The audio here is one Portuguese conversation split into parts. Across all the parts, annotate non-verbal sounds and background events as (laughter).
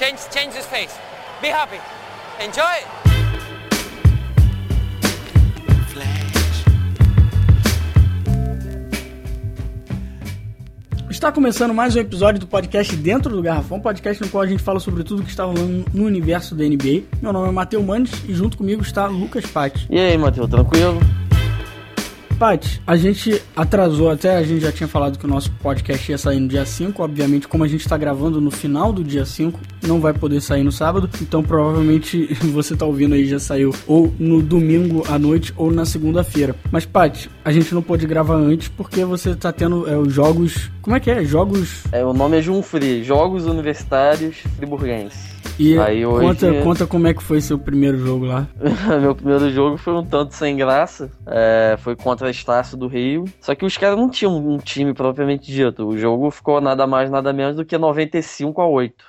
Change, change his face. Be happy. Enjoy. Está começando mais um episódio do podcast Dentro do Garrafão, podcast no qual a gente fala sobre tudo que está rolando no universo da NBA. Meu nome é Matheus Manes e junto comigo está Lucas Patti. E aí, Matheus, tranquilo? Paty, a gente atrasou até, a gente já tinha falado que o nosso podcast ia sair no dia 5. Obviamente, como a gente está gravando no final do dia 5, não vai poder sair no sábado. Então, provavelmente, (laughs) você tá ouvindo aí já saiu ou no domingo à noite ou na segunda-feira. Mas, Paty, a gente não pôde gravar antes porque você tá tendo é, os jogos. Como é que é? Jogos. É, o nome é Junfri, Jogos Universitários Friburguenses. E Aí hoje... conta, conta como é que foi seu primeiro jogo lá. (laughs) Meu primeiro jogo foi um tanto sem graça. É, foi contra a Estácio do Rio. Só que os caras não tinham um time propriamente dito. O jogo ficou nada mais, nada menos do que 95 a 8.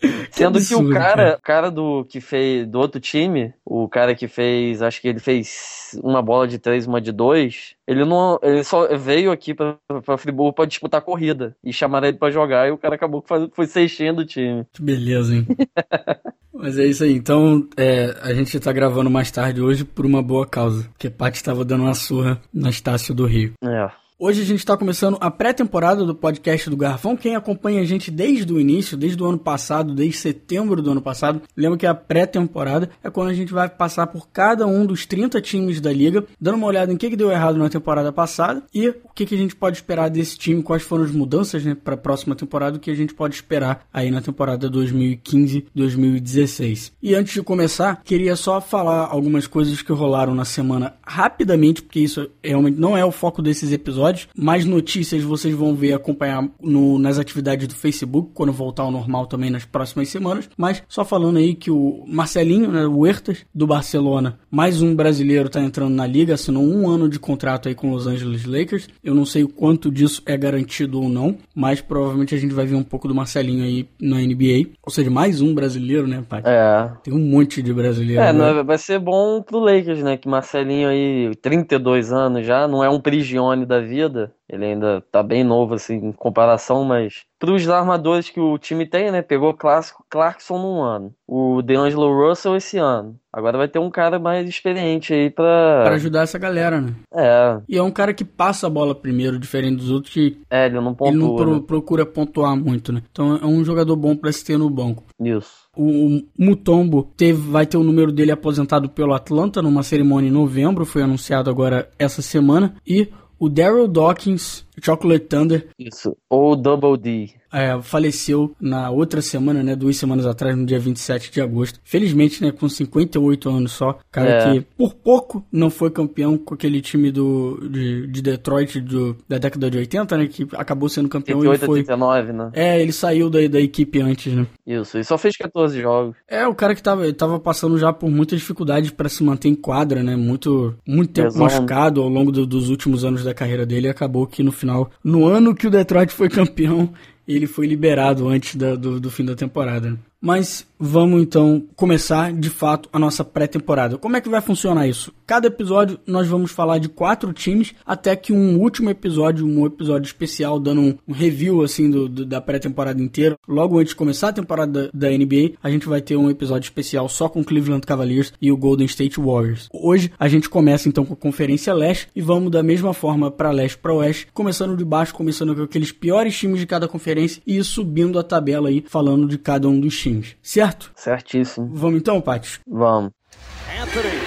(laughs) Sendo que o cara, cara do que fez do outro time, o cara que fez, acho que ele fez uma bola de três, uma de dois, ele não, ele só veio aqui para Friburgo para disputar corrida e chamaram ele para jogar e o cara acabou que foi sextendo o time. Que beleza, hein? (laughs) Mas é isso aí. Então, é, a gente tá gravando mais tarde hoje por uma boa causa. Porque Paty estava dando uma surra na Estácio do Rio. É. Hoje a gente está começando a pré-temporada do podcast do Garrafão. Quem acompanha a gente desde o início, desde o ano passado, desde setembro do ano passado, lembra que a pré-temporada é quando a gente vai passar por cada um dos 30 times da liga, dando uma olhada em o que, que deu errado na temporada passada e o que, que a gente pode esperar desse time, quais foram as mudanças né, para a próxima temporada, o que a gente pode esperar aí na temporada 2015-2016. E antes de começar, queria só falar algumas coisas que rolaram na semana rapidamente, porque isso realmente não é o foco desses episódios episódios. Mais notícias vocês vão ver acompanhar no, nas atividades do Facebook, quando voltar ao normal também nas próximas semanas. Mas só falando aí que o Marcelinho, né, o Huertas, do Barcelona, mais um brasileiro está entrando na liga, assinou um ano de contrato aí com os Angeles Lakers. Eu não sei o quanto disso é garantido ou não, mas provavelmente a gente vai ver um pouco do Marcelinho aí na NBA. Ou seja, mais um brasileiro, né, pai? É. Tem um monte de brasileiro. É, né? vai ser bom pro Lakers, né? Que Marcelinho aí, 32 anos já, não é um prigione da vida vida. Ele ainda tá bem novo, assim, em comparação, mas para os armadores que o time tem, né? Pegou clássico Clarkson num ano, o DeAngelo Russell esse ano. Agora vai ter um cara mais experiente aí pra... pra ajudar essa galera, né? É. E é um cara que passa a bola primeiro, diferente dos outros que. É, ele não pontua. Ele não pro, né? procura pontuar muito, né? Então é um jogador bom para se ter no banco. Isso. O Mutombo teve, vai ter o número dele aposentado pelo Atlanta numa cerimônia em novembro, foi anunciado agora essa semana. E o Daryl Dawkins, Chocolate Thunder. Isso, ou Double D é, faleceu na outra semana, né? Duas semanas atrás, no dia 27 de agosto. Felizmente, né? Com 58 anos só. Cara é. que por pouco não foi campeão com aquele time do, de, de Detroit do, da década de 80, né? Que acabou sendo campeão 88, e foi... 89, né? É, ele saiu da, da equipe antes, né? Isso, e só fez 14 jogos. É, o cara que tava, tava passando já por muitas dificuldades para se manter em quadra, né? Muito, muito tempo machucado ao longo do, dos últimos anos da carreira dele. E acabou que no final, no ano que o Detroit foi campeão, ele foi liberado antes da, do, do fim da temporada. Mas vamos então começar de fato a nossa pré-temporada. Como é que vai funcionar isso? Cada episódio nós vamos falar de quatro times, até que um último episódio, um episódio especial, dando um, um review assim do, do da pré-temporada inteira. Logo antes de começar a temporada da, da, NBA, a gente vai ter um episódio especial só com Cleveland Cavaliers e o Golden State Warriors. Hoje a gente começa então com a Conferência Leste e vamos da mesma forma para leste para oeste, começando de baixo, começando com aqueles piores times de cada conferência e subindo a tabela aí, falando de cada um dos times times, certo? Certíssimo. Vamos então, Paty? Vamos. Anthony,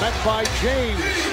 met by James.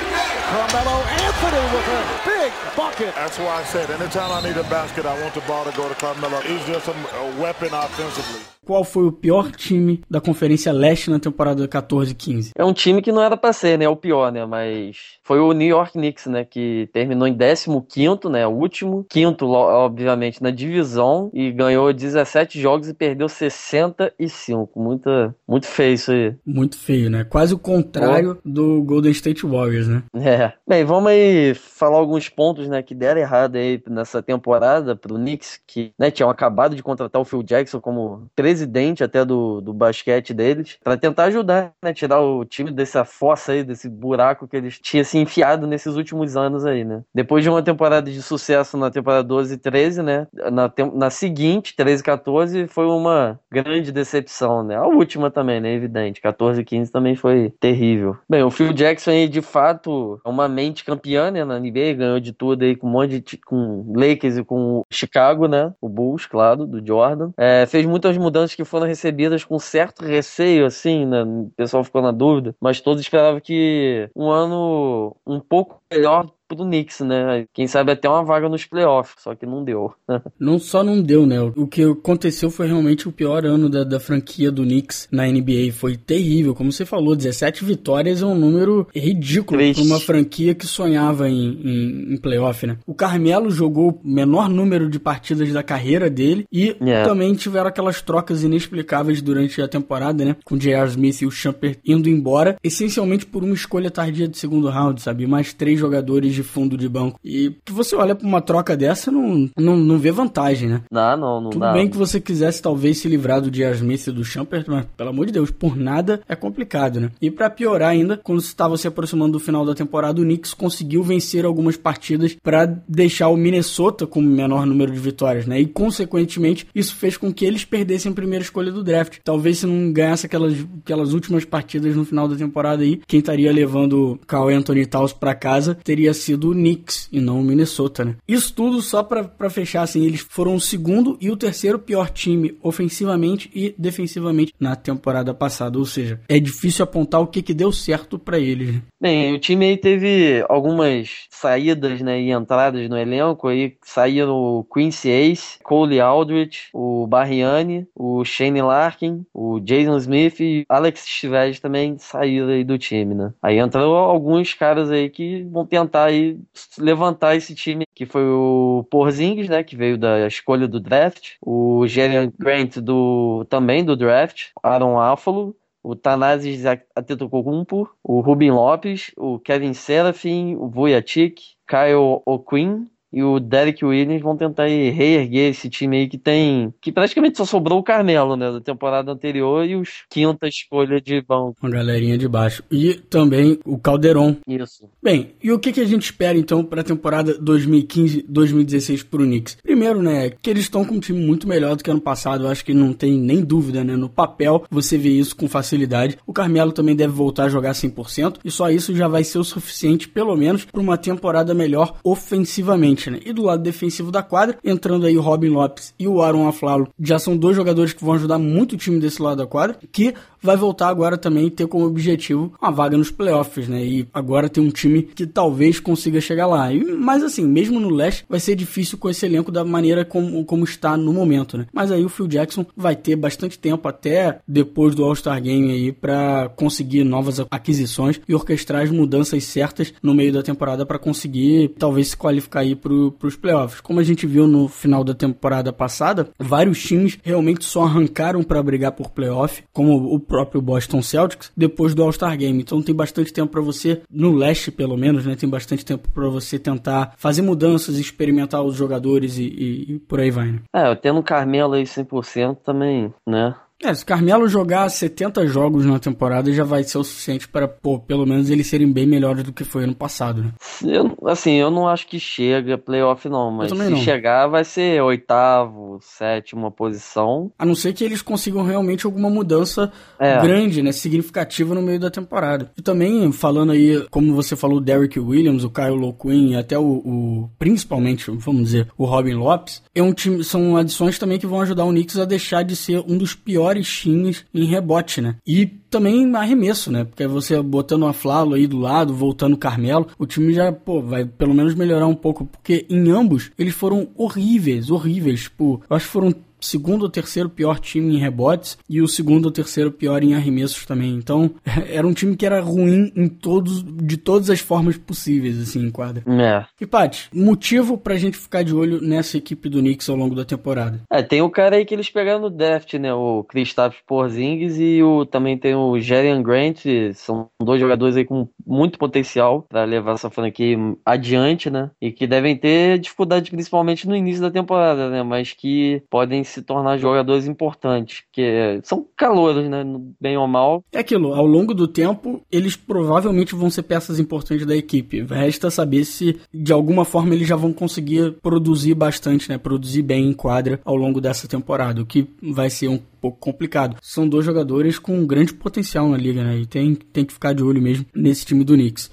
Carmelo Anthony with a bucket. That's why I said anytime I need a basket, I want the ball to go to Carmelo. He's just a, a weapon offensively qual foi o pior time da Conferência Leste na temporada 14-15? É um time que não era para ser, né? É o pior, né? Mas foi o New York Knicks, né? Que terminou em 15, né? O último. Quinto, obviamente, na divisão. E ganhou 17 jogos e perdeu 65. Muita, muito feio isso aí. Muito feio, né? Quase o contrário oh. do Golden State Warriors, né? É. Bem, vamos aí falar alguns pontos, né, que deram errado aí nessa temporada pro Knicks, que, né, tinham acabado de contratar o Phil Jackson como presidente até do, do basquete deles, para tentar ajudar, né, tirar o time dessa fossa aí, desse buraco que eles tinham se enfiado nesses últimos anos aí, né. Depois de uma temporada de sucesso na temporada 12 e 13, né, na, na seguinte, 13 e 14, foi uma grande decepção, né, a última também, né, evidente, 14 e 15 também foi terrível. Bem, o Phil Jackson aí, de fato, é uma mente campeã, né, na NBA, ganhou de tudo aí com um monte de, com Lakers e com Chicago, né, o Bulls, claro, do Jordan. É, fez muitas mudanças que foram recebidas com certo receio, assim, né, o pessoal ficou na dúvida, mas todos esperavam que um ano um pouco melhor pro Knicks, né? Quem sabe até uma vaga nos playoffs, só que não deu. (laughs) não só não deu, né? O que aconteceu foi realmente o pior ano da, da franquia do Knicks na NBA. Foi terrível, como você falou, 17 vitórias é um número ridículo para uma franquia que sonhava em, em, em, playoff, né? O Carmelo jogou o menor número de partidas da carreira dele e yeah. também tiveram aquelas trocas inexplicáveis durante a temporada, né? Com o J.R. Smith e o Shumpert indo embora, essencialmente por uma escolha tardia de segundo round, sabe? Mais três jogadores de fundo de banco. E você olha para uma troca dessa, não, não, não vê vantagem, né? Não, não, não Tudo dá. bem que você quisesse talvez se livrar do J.R. Smith e do Champers, mas pelo amor de Deus, por nada é complicado, né? E para piorar ainda, quando estava se aproximando do final da temporada, o Knicks conseguiu vencer algumas partidas para deixar o Minnesota com o menor número de vitórias, né? E consequentemente, isso fez com que eles perdessem a primeira escolha do draft. Talvez se não ganhasse aquelas, aquelas últimas partidas no final da temporada aí, quem estaria levando o Carl Anthony Towns para casa teria sido o Knicks e não o Minnesota, né? Isso tudo só para fechar, assim, eles foram o segundo e o terceiro pior time ofensivamente e defensivamente na temporada passada, ou seja, é difícil apontar o que, que deu certo para eles. Né? Bem, o time aí teve algumas saídas, né, e entradas no elenco, aí saíram o Quincy Ace, Cole Aldrich, o Barriani, o Shane Larkin, o Jason Smith e Alex Stivez também saíram aí do time, né? Aí entrou alguns caras aí que vão tentar aí levantar esse time, que foi o Porzingis, né, que veio da escolha do draft, o Jalen Grant do também do draft, Aaron Afalo, o Tanazes Antetokounmpo, o Rubin Lopes, o Kevin Serafin, o Vujacic, Kyle O'Quinn, e o Derek Williams vão tentar reerguer esse time aí que tem. que praticamente só sobrou o Carmelo, né? Da temporada anterior e os quinta escolha de banco. Uma galerinha de baixo. E também o Calderon. Isso. Bem, e o que, que a gente espera então para a temporada 2015-2016 pro Knicks? Primeiro, né, que eles estão com um time muito melhor do que ano passado. Eu acho que não tem nem dúvida, né? No papel você vê isso com facilidade. O Carmelo também deve voltar a jogar 100% e só isso já vai ser o suficiente, pelo menos, para uma temporada melhor ofensivamente né? E do lado defensivo da quadra, entrando aí o Robin Lopes e o Aaron Aflalo, já são dois jogadores que vão ajudar muito o time desse lado da quadra, que vai voltar agora também ter como objetivo uma vaga nos playoffs, né? E agora tem um time que talvez consiga chegar lá. E, mas assim, mesmo no leste, vai ser difícil com esse elenco da maneira como, como está no momento, né? Mas aí o Phil Jackson vai ter bastante tempo até depois do All-Star Game aí para conseguir novas aquisições e orquestrar as mudanças certas no meio da temporada para conseguir talvez se qualificar aí para os playoffs. Como a gente viu no final da temporada passada, vários times realmente só arrancaram para brigar por playoff, como o próprio Boston Celtics, depois do All-Star Game. Então tem bastante tempo para você, no leste pelo menos, né? Tem bastante tempo para você tentar fazer mudanças, experimentar os jogadores e, e, e por aí vai, né? É, tendo o Carmelo aí 100% também, né? É, se Carmelo jogar 70 jogos na temporada já vai ser o suficiente para, pô, pelo menos eles serem bem melhores do que foi ano passado, né? Eu, assim, eu não acho que chega playoff não, mas se não. chegar vai ser oitavo, sétima posição. A não ser que eles consigam realmente alguma mudança é. grande, né, significativa no meio da temporada. E também, falando aí, como você falou, o Derrick Williams, o Kyle Loquin e até o, o, principalmente, vamos dizer, o Robin Lopes, é um time, são adições também que vão ajudar o Knicks a deixar de ser um dos piores melhores times em rebote, né? E também arremesso, né? Porque você botando a Flalo aí do lado, voltando o Carmelo, o time já, pô, vai pelo menos melhorar um pouco, porque em ambos eles foram horríveis, horríveis. Tipo, eu acho que foram segundo ou terceiro pior time em rebotes e o segundo ou terceiro pior em arremessos também. Então, (laughs) era um time que era ruim em todos, de todas as formas possíveis, assim, em quadra. É. E, Paty, motivo pra gente ficar de olho nessa equipe do Knicks ao longo da temporada? É, tem o cara aí que eles pegaram no draft, né? O Kristaps Porzingis e o, também tem o Jerian Grant. São dois jogadores aí com muito potencial para levar essa franquia adiante, né? E que devem ter dificuldade principalmente no início da temporada, né? Mas que podem se tornar jogadores importantes, que são calouros, né? Bem ou mal. É aquilo, ao longo do tempo, eles provavelmente vão ser peças importantes da equipe. Resta saber se de alguma forma eles já vão conseguir produzir bastante, né? Produzir bem em quadra ao longo dessa temporada, o que vai ser um pouco complicado. São dois jogadores com um grande potencial na liga, né? E tem, tem que ficar de olho mesmo nesse time do Knicks.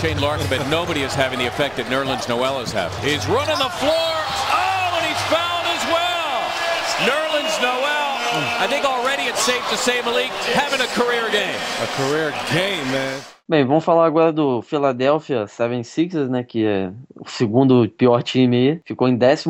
Shane Larkin, but nobody is having the effect that Nerlens Noel has had. He's running the floor. Oh, and he's fouled as well. Nerlens Noel. I think already it's safe to say, Malik, having a career game. A career game, man. Bem, vamos falar agora do Philadelphia 76ers, né, que é o segundo pior time aí. Ficou em 14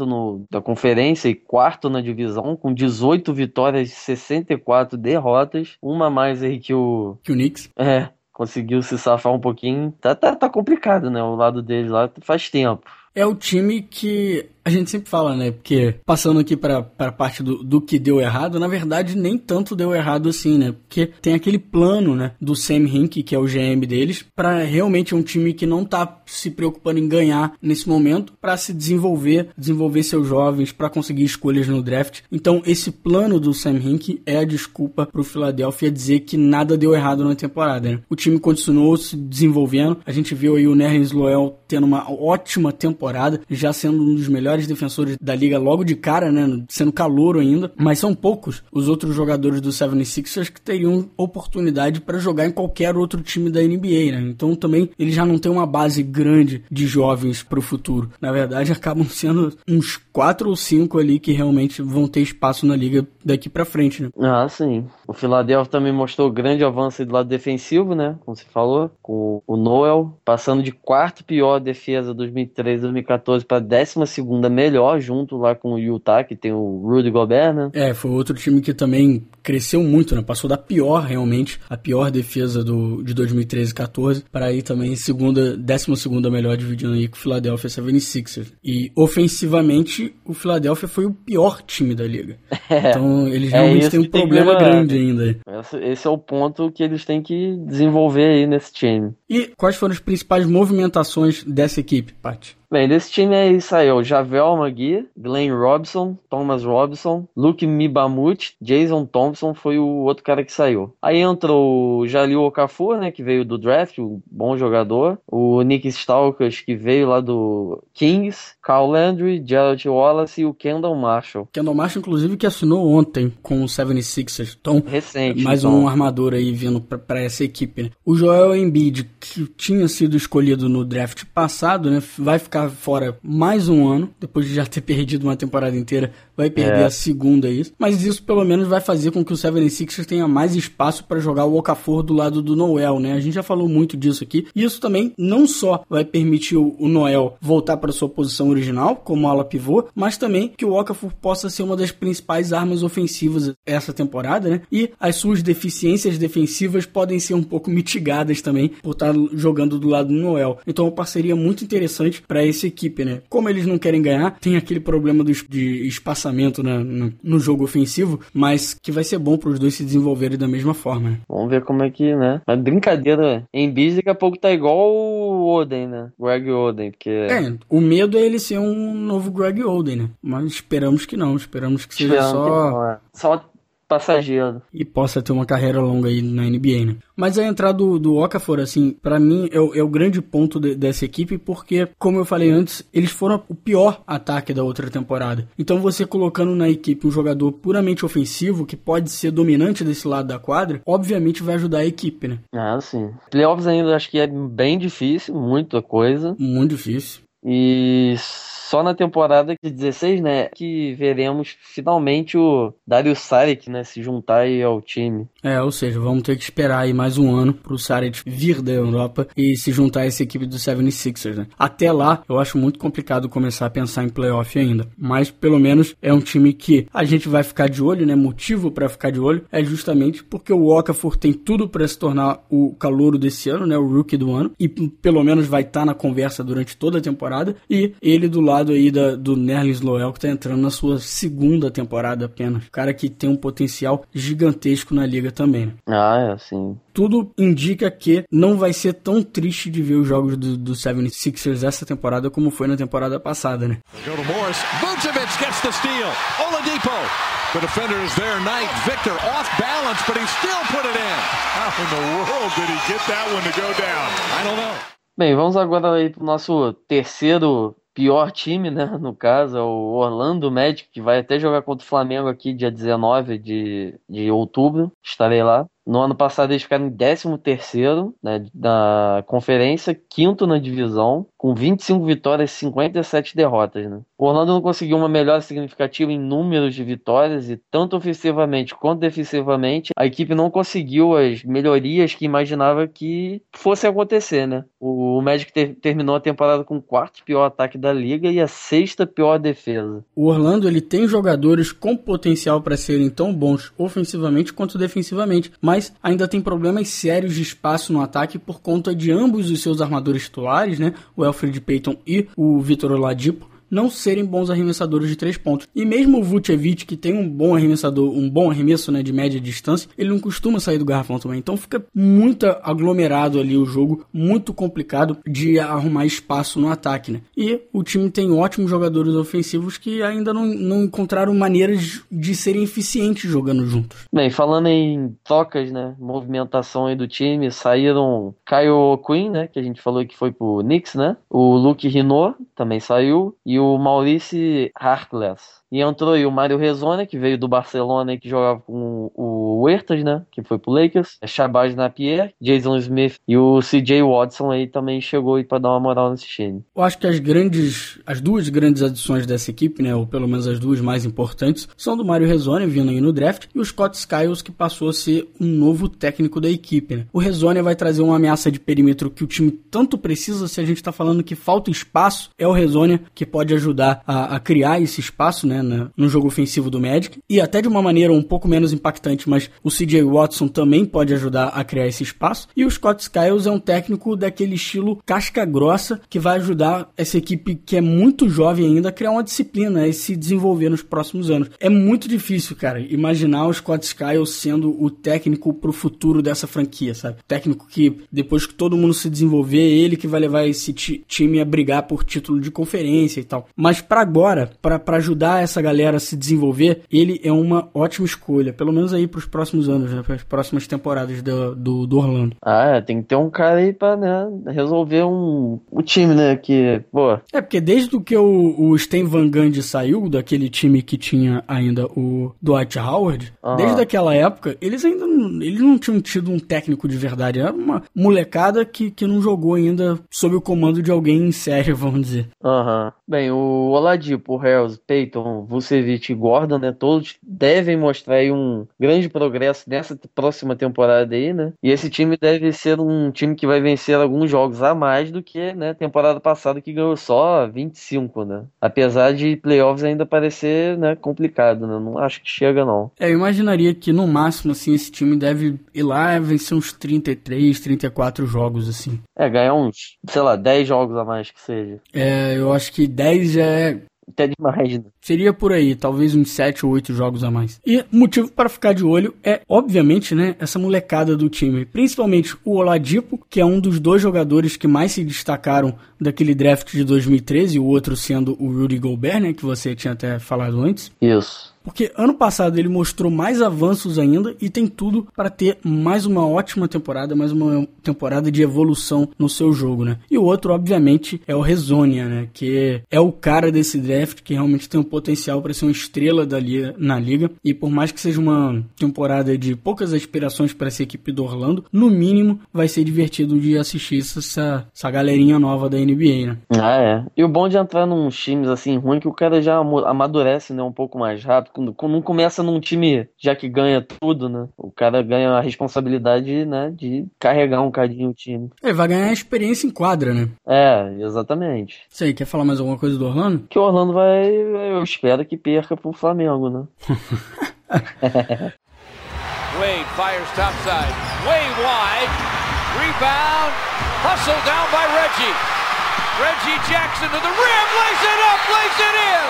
no da conferência e quarto na divisão, com 18 vitórias e 64 derrotas. Uma mais aí que o... Que o Knicks. É, conseguiu se safar um pouquinho. Tá, tá, tá complicado, né, o lado deles lá faz tempo. É o time que a gente sempre fala, né? Porque passando aqui para a parte do, do que deu errado, na verdade nem tanto deu errado assim, né? Porque tem aquele plano, né? Do Sam Hink, que é o GM deles, para realmente um time que não tá se preocupando em ganhar nesse momento, para se desenvolver, desenvolver seus jovens, para conseguir escolhas no draft. Então esse plano do Sam Hink é a desculpa para o Philadelphia dizer que nada deu errado na temporada. Né? O time continuou se desenvolvendo. A gente viu aí o Nerlens Loel tendo uma ótima temporada, já sendo um dos melhores melhores defensores da liga logo de cara, né? Sendo calouro ainda. Mas são poucos os outros jogadores do 76ers que teriam oportunidade para jogar em qualquer outro time da NBA, né? Então também eles já não têm uma base grande de jovens para o futuro. Na verdade, (laughs) acabam sendo uns quatro ou cinco ali que realmente vão ter espaço na liga daqui para frente, né? Ah, sim. O Philadelphia também mostrou grande avanço do lado defensivo, né? Como você falou, com o Noel passando de quarto pior defesa 2013-2014 para décima segunda melhor junto lá com o Utah, que tem o Rudy Gobert, né? É, foi outro time que também cresceu muito, né? Passou da pior, realmente, a pior defesa do, de 2013 14 para aí também segunda, décima segunda melhor, dividindo aí com o Philadelphia 76ers. E ofensivamente, o Philadelphia foi o pior time da liga. (laughs) É, então eles é realmente é têm um problema grande ainda. Esse, esse é o ponto que eles têm que desenvolver aí nesse time. E quais foram as principais movimentações dessa equipe, Paty? Bem, desse time aí saiu Javel Magui, Glenn Robson, Thomas Robson, Luke Mibamut, Jason Thompson foi o outro cara que saiu. Aí entrou o Jalil Okafor, né, que veio do draft, um bom jogador. O Nick Stalkers, que veio lá do Kings. Carl Landry, Gerald Wallace e o Kendall Marshall. Kendall Marshall, inclusive, que assinou ontem com o 76ers. Então, Recente, mais então. um armador aí vindo para essa equipe. Né? O Joel Embiid, que tinha sido escolhido no draft passado, né, vai ficar ficar fora mais um ano, depois de já ter (laughs) perdido uma temporada inteira, vai perder é. a segunda isso. Mas isso pelo menos vai fazer com que o 76ers tenha mais espaço para jogar o Okafor do lado do Noel, né? A gente já falou muito disso aqui. E isso também não só vai permitir o, Noel voltar para sua posição original, como ala pivô, mas também que o Okafor possa ser uma das principais armas ofensivas essa temporada, né? E as suas deficiências defensivas podem ser um pouco mitigadas também por estar jogando do lado do Noel. Então, é uma parceria muito interessante para essa equipe, né? Como eles não querem ganhar, tem aquele problema do, de espaçamento na, no, no, jogo ofensivo, mas que vai ser bom para os dois se desenvolverem da mesma forma. Né? Vamos ver como é que, né? Mas brincadeira, em bis daqui a pouco tá igual o Oden, né? Greg Oden, porque... É, o medo é ele ser um novo Greg Oden, né? Mas esperamos que não, esperamos que seja esperamos só... Que não, é. Só passageiro. E possa ter uma carreira longa aí na NBA, né? Mas a entrada do, do Okafor, assim, para mim é o, é o, grande ponto de, dessa equipe, porque, como eu falei antes, eles foram o pior ataque da outra temporada. Então você colocando na equipe um jogador puramente ofensivo, que pode ser dominante desse lado da quadra, obviamente vai ajudar a equipe, né? Ah, sim. Playoffs ainda acho que é bem difícil, muita coisa. Muito difícil. E só na temporada de 16, né, que veremos finalmente o Dario Saric, né, se juntar aí ao time. É, ou seja, vamos ter que esperar aí mais um ano pro Saric vir da Europa e se juntar a essa equipe do 76ers, né. Até lá, eu acho muito complicado começar a pensar em playoff ainda, mas pelo menos é um time que a gente vai ficar de olho, né, motivo para ficar de olho é justamente porque o Okafor tem tudo para se tornar o calouro desse ano, né, o rookie do ano, e pelo menos vai estar tá na conversa durante toda a temporada, e ele do lado aí da, do Nerlens Loel que tá entrando na sua segunda temporada apenas. O cara que tem um potencial gigantesco na liga também. Né? Ah, é, sim. Tudo indica que não vai ser tão triste de ver os jogos do, do 76ers essa temporada como foi na temporada passada, né? Morris. Vucevic gets the steal. Oladipo. The defender is there, Knight. Victor off balance, but he still put it in. How in the world did he get that one to go down? I don't know. Bem, vamos agora aí pro nosso terceiro pior time, né? No caso, é o Orlando Magic, que vai até jogar contra o Flamengo aqui dia 19 de, de outubro. Estarei lá. No ano passado eles ficaram em 13 terceiro né, na conferência, quinto na divisão, com 25 vitórias e 57 derrotas. Né? O Orlando não conseguiu uma melhora significativa em números de vitórias e tanto ofensivamente quanto defensivamente a equipe não conseguiu as melhorias que imaginava que fosse acontecer. Né? O Magic ter, terminou a temporada com o quarto pior ataque da liga e a sexta pior defesa. O Orlando ele tem jogadores com potencial para serem tão bons ofensivamente quanto defensivamente, mas mas ainda tem problemas sérios de espaço no ataque por conta de ambos os seus armadores titulares, né? O Alfred Payton e o Vitor Oladipo não serem bons arremessadores de três pontos. E mesmo o Vucevic, que tem um bom arremessador, um bom arremesso né, de média distância, ele não costuma sair do garrafão também. Então fica muito aglomerado ali o jogo, muito complicado de arrumar espaço no ataque. Né? E o time tem ótimos jogadores ofensivos que ainda não, não encontraram maneiras de serem eficientes jogando juntos. Bem, falando em trocas, né, movimentação aí do time, saíram Kyle Quinn, né, que a gente falou que foi pro Knicks, né? O Luke Rino também saiu e o Maurice Harkless. E entrou aí o Mário Rezone, que veio do Barcelona e que jogava com o Huertas, né? Que foi pro Lakers. Shabazz Napier, Jason Smith e o CJ Watson aí também chegou aí pra dar uma moral nesse time. Eu acho que as grandes, as duas grandes adições dessa equipe, né? Ou pelo menos as duas mais importantes, são do Mário Rezone, vindo aí no draft, e o Scott Skiles, que passou a ser um novo técnico da equipe, né? O Rezone vai trazer uma ameaça de perímetro que o time tanto precisa, se a gente tá falando que falta espaço, é o Rezone que pode ajudar a, a criar esse espaço, né? Né, no jogo ofensivo do Magic. E até de uma maneira um pouco menos impactante, mas o CJ Watson também pode ajudar a criar esse espaço. E o Scott Skiles é um técnico daquele estilo casca grossa que vai ajudar essa equipe que é muito jovem ainda a criar uma disciplina e se desenvolver nos próximos anos. É muito difícil, cara, imaginar o Scott Skiles sendo o técnico pro futuro dessa franquia, sabe? Técnico que depois que todo mundo se desenvolver, é ele que vai levar esse time a brigar por título de conferência e tal. Mas para agora, para ajudar essa galera se desenvolver, ele é uma ótima escolha, pelo menos aí para os próximos anos, né, para as próximas temporadas do, do, do, Orlando. Ah, é, tem que ter um cara aí para né, resolver um, o time, né, que, pô... É, porque desde que o, o Stan Van Gundy saiu daquele time que tinha ainda o Dwight Howard, uhum. desde aquela época, eles ainda não, eles não tinham tido um técnico de verdade, era uma molecada que, que não jogou ainda sob o comando de alguém sério, (laughs) vamos dizer. Aham. Uhum. Bem, o Oladipo, o Hells, Peyton, Vucevic e Gordon, né? Todos devem mostrar aí um grande progresso nessa próxima temporada aí, né? E esse time deve ser um time que vai vencer alguns jogos a mais do que, né, temporada passada que ganhou só 25, né? Apesar de playoffs ainda parecer, né, complicado, né? Não acho que chega não. É, eu imaginaria que no máximo assim esse time deve ir lá e vencer uns 33, 34 jogos assim. É, ganhar uns, sei lá, 10 jogos a mais que seja. É, eu acho que 10 já é até demais, né? Seria por aí, talvez uns 7 ou 8 jogos a mais. E o motivo para ficar de olho é, obviamente, né, essa molecada do time. Principalmente o Oladipo, que é um dos dois jogadores que mais se destacaram daquele draft de 2013, o outro sendo o Rudy Gobert, né, que você tinha até falado antes. Isso. Porque ano passado ele mostrou mais avanços ainda e tem tudo para ter mais uma ótima temporada, mais uma temporada de evolução no seu jogo, né? E o outro, obviamente, é o Rezonia, né? Que é o cara desse draft que realmente tem o potencial para ser uma estrela da liga, na liga. E por mais que seja uma temporada de poucas aspirações para essa equipe do Orlando, no mínimo vai ser divertido de assistir essa, essa galerinha nova da NBA, né? Ah, é. E o bom de entrar num times assim ruim é que o cara já amadurece, né, um pouco mais rápido. Não começa num time já que ganha tudo, né? O cara ganha a responsabilidade, né, de carregar um cadinho o time. Ele vai ganhar experiência em quadra, né? É, exatamente. Isso aí, quer falar mais alguma coisa do Orlando? Que o Orlando vai, eu espero que perca pro Flamengo, né? (laughs) Wade fires topside, way wide, rebound, hustle down by Reggie. Reggie Jackson to the rim, lays it up, lays it in.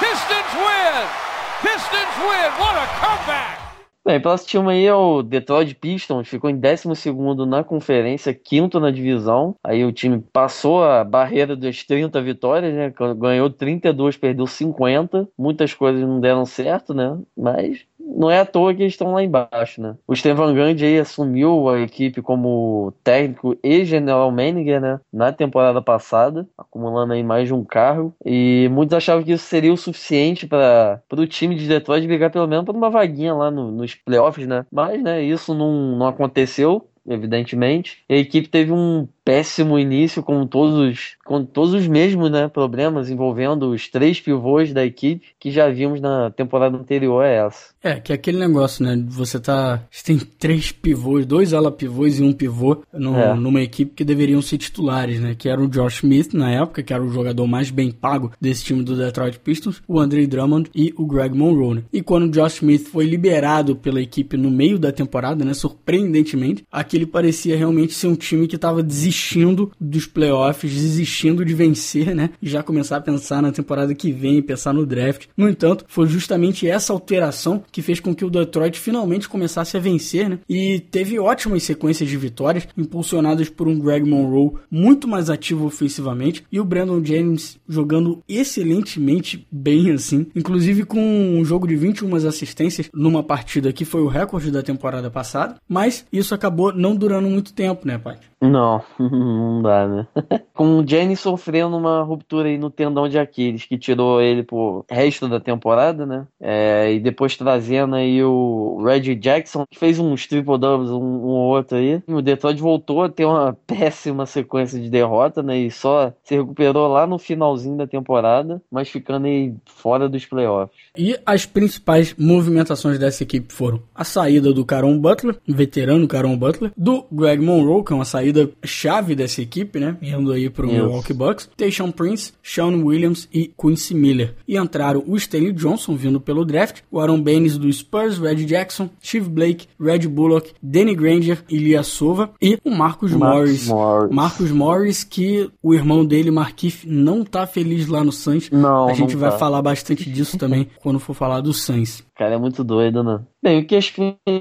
Pistons win. Pistons win. What a comeback. Bem, próximo aí é o Detroit Pistons, ficou em 12 na conferência, quinto na divisão. Aí o time passou a barreira das 30 vitórias, né? Ganhou 32, perdeu 50. Muitas coisas não deram certo, né? Mas não é à toa que eles estão lá embaixo, né? O Steven Gandhi aí assumiu a equipe como técnico e general manager, né? Na temporada passada, acumulando aí mais de um carro. E muitos achavam que isso seria o suficiente para o time de Detroit brigar pelo menos por uma vaguinha lá no, nos playoffs, né? Mas, né, isso não, não aconteceu evidentemente. A equipe teve um péssimo início com todos, com todos os mesmos né, problemas envolvendo os três pivôs da equipe que já vimos na temporada anterior a essa. É, que é aquele negócio, né? Você tá. Você tem três pivôs, dois ala pivôs e um pivô no, é. numa equipe que deveriam ser titulares, né? Que era o Josh Smith na época, que era o jogador mais bem pago desse time do Detroit Pistons, o Andre Drummond e o Greg Monroe. Né? E quando o Josh Smith foi liberado pela equipe no meio da temporada, né? Surpreendentemente, aquele parecia realmente ser um time que estava desistindo desistindo dos playoffs, desistindo de vencer, né? E já começar a pensar na temporada que vem, pensar no draft. No entanto, foi justamente essa alteração que fez com que o Detroit finalmente começasse a vencer, né? E teve ótimas sequências de vitórias, impulsionadas por um Greg Monroe muito mais ativo ofensivamente e o Brandon James jogando excelentemente bem assim, inclusive com um jogo de 21 assistências numa partida que foi o recorde da temporada passada, mas isso acabou não durando muito tempo, né, pai? Não, (laughs) não dá, né? (laughs) Com o Jenny sofrendo uma ruptura aí no tendão de Aquiles, que tirou ele pro resto da temporada, né? É, e depois trazendo aí o Reggie Jackson, que fez uns triple doubles, um, um outro aí. E o Detroit voltou a ter uma (laughs) péssima sequência de derrota, né? E só se recuperou lá no finalzinho da temporada, mas ficando aí fora dos playoffs. E as principais movimentações dessa equipe foram a saída do Caron Butler, veterano Caron Butler, do Greg Monroe, que é uma saída saída chave dessa equipe, né? Indo aí pro yes. Milwaukee Bucks. Tayshaun Prince, Sean Williams e Quincy Miller. E entraram o Stanley Johnson vindo pelo draft, o Aaron Baines do Spurs, Red Jackson, Steve Blake, Red Bullock, Danny Granger, Ilia Sova e o Marcus Morris. Morris. Marcus Morris, que o irmão dele, Markif, não tá feliz lá no Suns. Não, a gente vai tá. falar bastante disso também quando for falar do Suns. Cara, é muito doido, né? Bem, o que a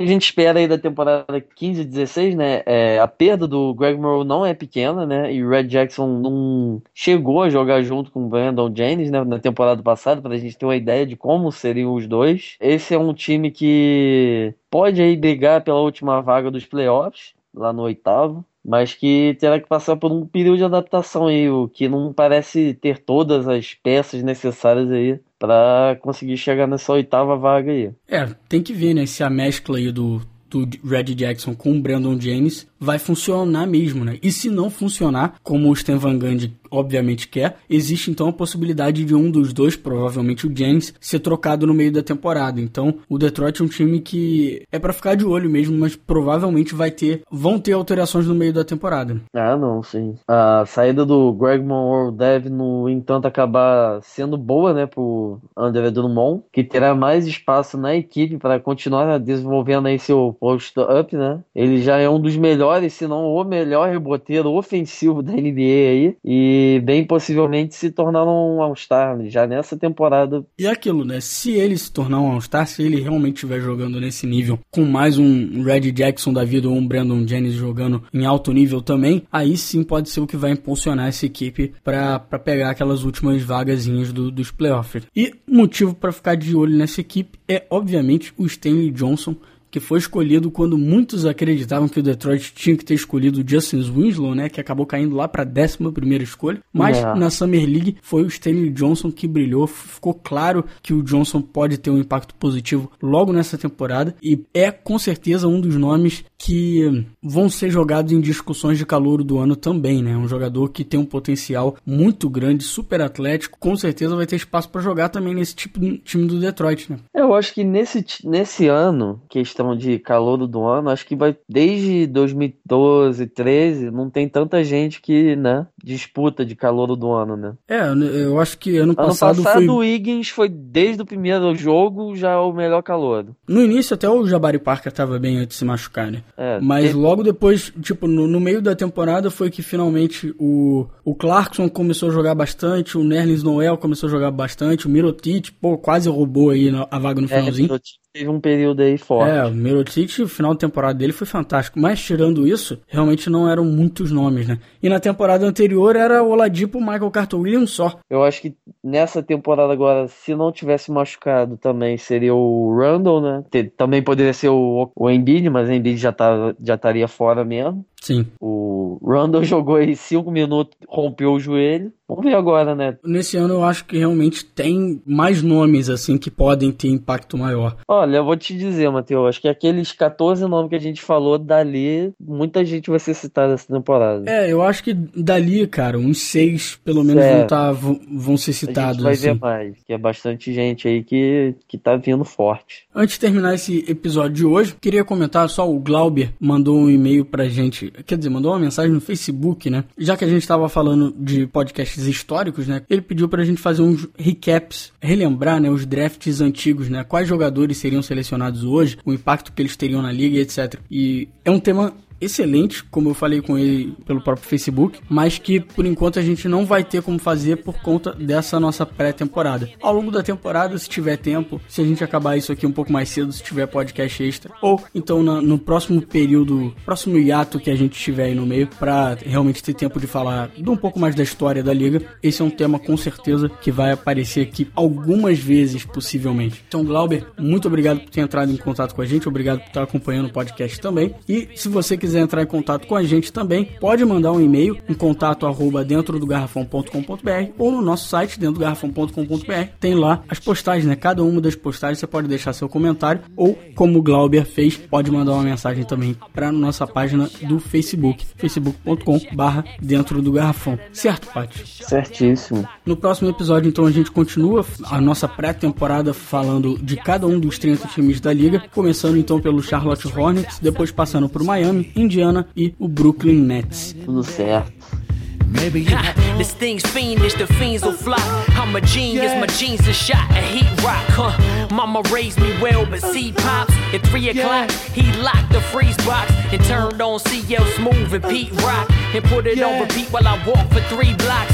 gente espera aí da temporada 15 e 16, né? É, a perda do Greg Monroe não é pequena, né? E o Red Jackson não chegou a jogar junto com o Brandon Jennings, né? Na temporada passada, para a gente ter uma ideia de como seriam os dois. Esse é um time que pode aí brigar pela última vaga dos playoffs, lá no oitavo mas que terá que passar por um período de adaptação aí, o que não parece ter todas as peças necessárias aí para conseguir chegar nessa oitava vaga aí. É, tem que ver, né, se a mescla aí do, do Red Jackson com o Brandon James vai funcionar mesmo, né? E se não funcionar, como o Stan Van Gundy obviamente quer, existe então a possibilidade de um dos dois, provavelmente o James, ser trocado no meio da temporada. Então, o Detroit é um time que é para ficar de olho mesmo, mas provavelmente vai ter, vão ter alterações no meio da temporada. Ah, não, sim. A saída do Greg Monroe deve, no entanto, acabar sendo boa, né, pro André Drummond, que terá mais espaço na equipe para continuar desenvolvendo aí seu post-up, né? Ele já é um dos melhores melhores, se não o melhor reboteiro ofensivo da NBA aí. E bem possivelmente se tornar um All-Star já nessa temporada. E aquilo, né? Se ele se tornar um All-Star, se ele realmente estiver jogando nesse nível, com mais um Red Jackson da vida ou um Brandon Jennings jogando em alto nível também, aí sim pode ser o que vai impulsionar essa equipe para pegar aquelas últimas vagazinhas do, dos playoffs. E motivo para ficar de olho nessa equipe é, obviamente, o Stanley Johnson que foi escolhido quando muitos acreditavam que o Detroit tinha que ter escolhido o Justin Winslow, né, que acabou caindo lá para a 11 primeira escolha. Mas é. na Summer League foi o Stanley Johnson que brilhou. Ficou claro que o Johnson pode ter um impacto positivo logo nessa temporada e é com certeza um dos nomes que vão ser jogados em discussões de calor do ano também, né? Um jogador que tem um potencial muito grande, super atlético, com certeza vai ter espaço para jogar também nesse tipo de time do Detroit, né? Eu acho que nesse, nesse ano, questão de calor do ano, acho que vai desde 2012, 13, não tem tanta gente que, né, disputa de calor do ano, né? É, eu acho que ano, ano passado, passado foi... o Higgins foi desde o primeiro jogo já o melhor calor. No início até o Jabari Parker tava bem antes de se machucar, né? É, Mas tem... logo depois, tipo, no, no, meio da temporada foi que finalmente o, o Clarkson começou a jogar bastante, o Nerlens Noel começou a jogar bastante, o Mirotic, pô, quase roubou aí a vaga no é, finalzinho. Teve um período aí forte. É, o Mirotic, o final da temporada dele foi fantástico. Mas tirando isso, realmente não eram muitos nomes, né? E na temporada anterior era o Oladipo, Michael Carter Williams só. Eu acho que nessa temporada agora, se não tivesse machucado também, seria o Randall, né? Também poderia ser o, o Embiid, mas o Embiid já, tá, já estaria fora mesmo. Sim. O Randall (laughs) jogou aí 5 minutos, rompeu o joelho. Vamos ver agora, né? Nesse ano eu acho que realmente tem mais nomes, assim, que podem ter impacto maior. Olha, eu vou te dizer, Matheus, acho que aqueles 14 nomes que a gente falou dali, muita gente vai ser citada essa temporada. É, eu acho que dali, cara, uns seis pelo menos vão, tá, vão, ser citados. A gente vai assim. ver mais, que é bastante gente aí que, que tá vindo forte. Antes de terminar esse episódio de hoje, queria comentar só o Glauber mandou um e-mail pra gente quer dizer, mandou uma mensagem no Facebook, né? Já que a gente estava falando de podcasts históricos, né? Ele pediu pra gente fazer uns recaps, relembrar, né, os drafts antigos, né? Quais jogadores seriam selecionados hoje, o impacto que eles teriam na liga, etc. E é um tema excelente, como eu falei com ele pelo próprio Facebook, mas que por enquanto a gente não vai ter como fazer por conta dessa nossa pré-temporada. Ao longo da temporada, se tiver tempo, se a gente acabar isso aqui um pouco mais cedo, se tiver podcast extra, ou então na, no próximo período, próximo hiato que a gente tiver aí no meio, para realmente ter tempo de falar de um pouco mais da história da liga, esse é um tema com certeza que vai aparecer aqui algumas vezes, possivelmente. Então, Glauber, muito obrigado por ter entrado em contato com a gente, obrigado por estar acompanhando o podcast também. E se você quiser quiser entrar em contato com a gente também, pode mandar um e-mail em contato arroba dentro do garrafão.com.br ou no nosso site dentro do garrafão.com.br. Tem lá as postagens, né? Cada uma das postagens você pode deixar seu comentário ou, como o Glauber fez, pode mandar uma mensagem também para nossa página do Facebook, facebook.com barra dentro do garrafão. Certo, Paty? Certíssimo. No próximo episódio, então, a gente continua a nossa pré-temporada falando de cada um dos 30 times da liga, começando então pelo Charlotte Hornets, depois passando por Miami, Indiana e o Brooklyn Nets. Tudo certo. Maybe this thing's fiendish, the fiends will fly. I'm a genius, yeah. my jeans are shot at heat rock, huh? Mama raised me well, but seed pops at 3 o'clock. Yeah. He locked the freeze box and turned on CL Smooth and Pete Rock and put it yeah. on repeat while I walk for three blocks.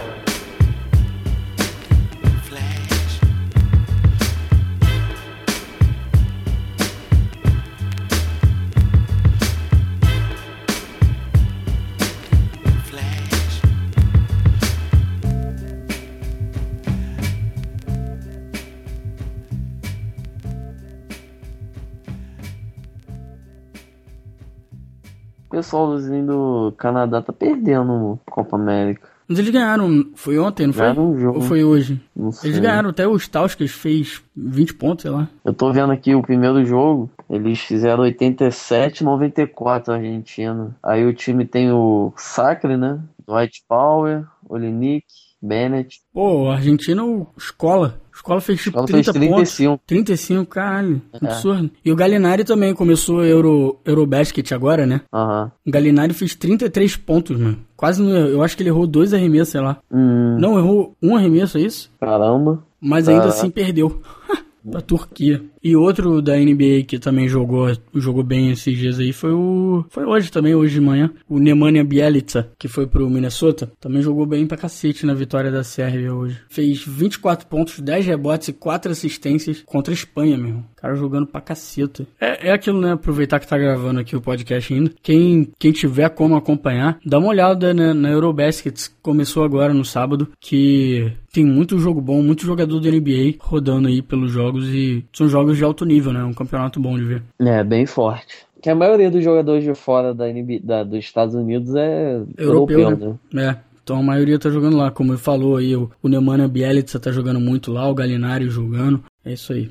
pessoalzinho do Canadá tá perdendo Copa América. Mas eles ganharam, foi ontem, não foi? Ganharam um jogo. Ou foi hoje? Não sei. Eles ganharam até o Stauskas fez 20 pontos, sei lá. Eu tô vendo aqui o primeiro jogo, eles fizeram 87 94 Argentina. Aí o time tem o Sacre, né? Dwight Power, Olinick, Bennett. Pô, o argentino, escola. Escola fez tipo Escola 30 fez 35. pontos. 35, caralho. É. Absurdo. E o Galinari também começou Euro, Eurobasket agora, né? Aham. O Galinari fez 33 pontos, mano. Quase, não, eu acho que ele errou dois arremessos, sei lá. Hum, Não, errou um arremesso, é isso? caramba. Mas ainda assim perdeu. (laughs) pra Turquia. E outro da NBA que também jogou, jogou bem esses dias aí foi o. Foi hoje também, hoje de manhã. O Nemanja Bielica, que foi pro Minnesota. Também jogou bem pra cacete na vitória da Sérvia hoje. Fez 24 pontos, 10 rebotes e 4 assistências contra a Espanha, meu. irmão. Cara jogando pra caceta. É, é aquilo, né? Aproveitar que tá gravando aqui o podcast ainda. Quem, quem tiver como acompanhar, dá uma olhada né, na Eurobasket. Começou agora no sábado. Que tem muito jogo bom, muito jogador da NBA rodando aí pelos jogos. E são jogos de alto nível, né? Um campeonato bom de ver. É, bem forte. Que a maioria dos jogadores de fora da NBA, da- dos Estados Unidos é Europeu, europeu, né? né? É. Então a maioria tá jogando lá. Como ele falou aí, o, o Nemanja Bielica tá jogando muito lá. O Galinari jogando. É isso aí.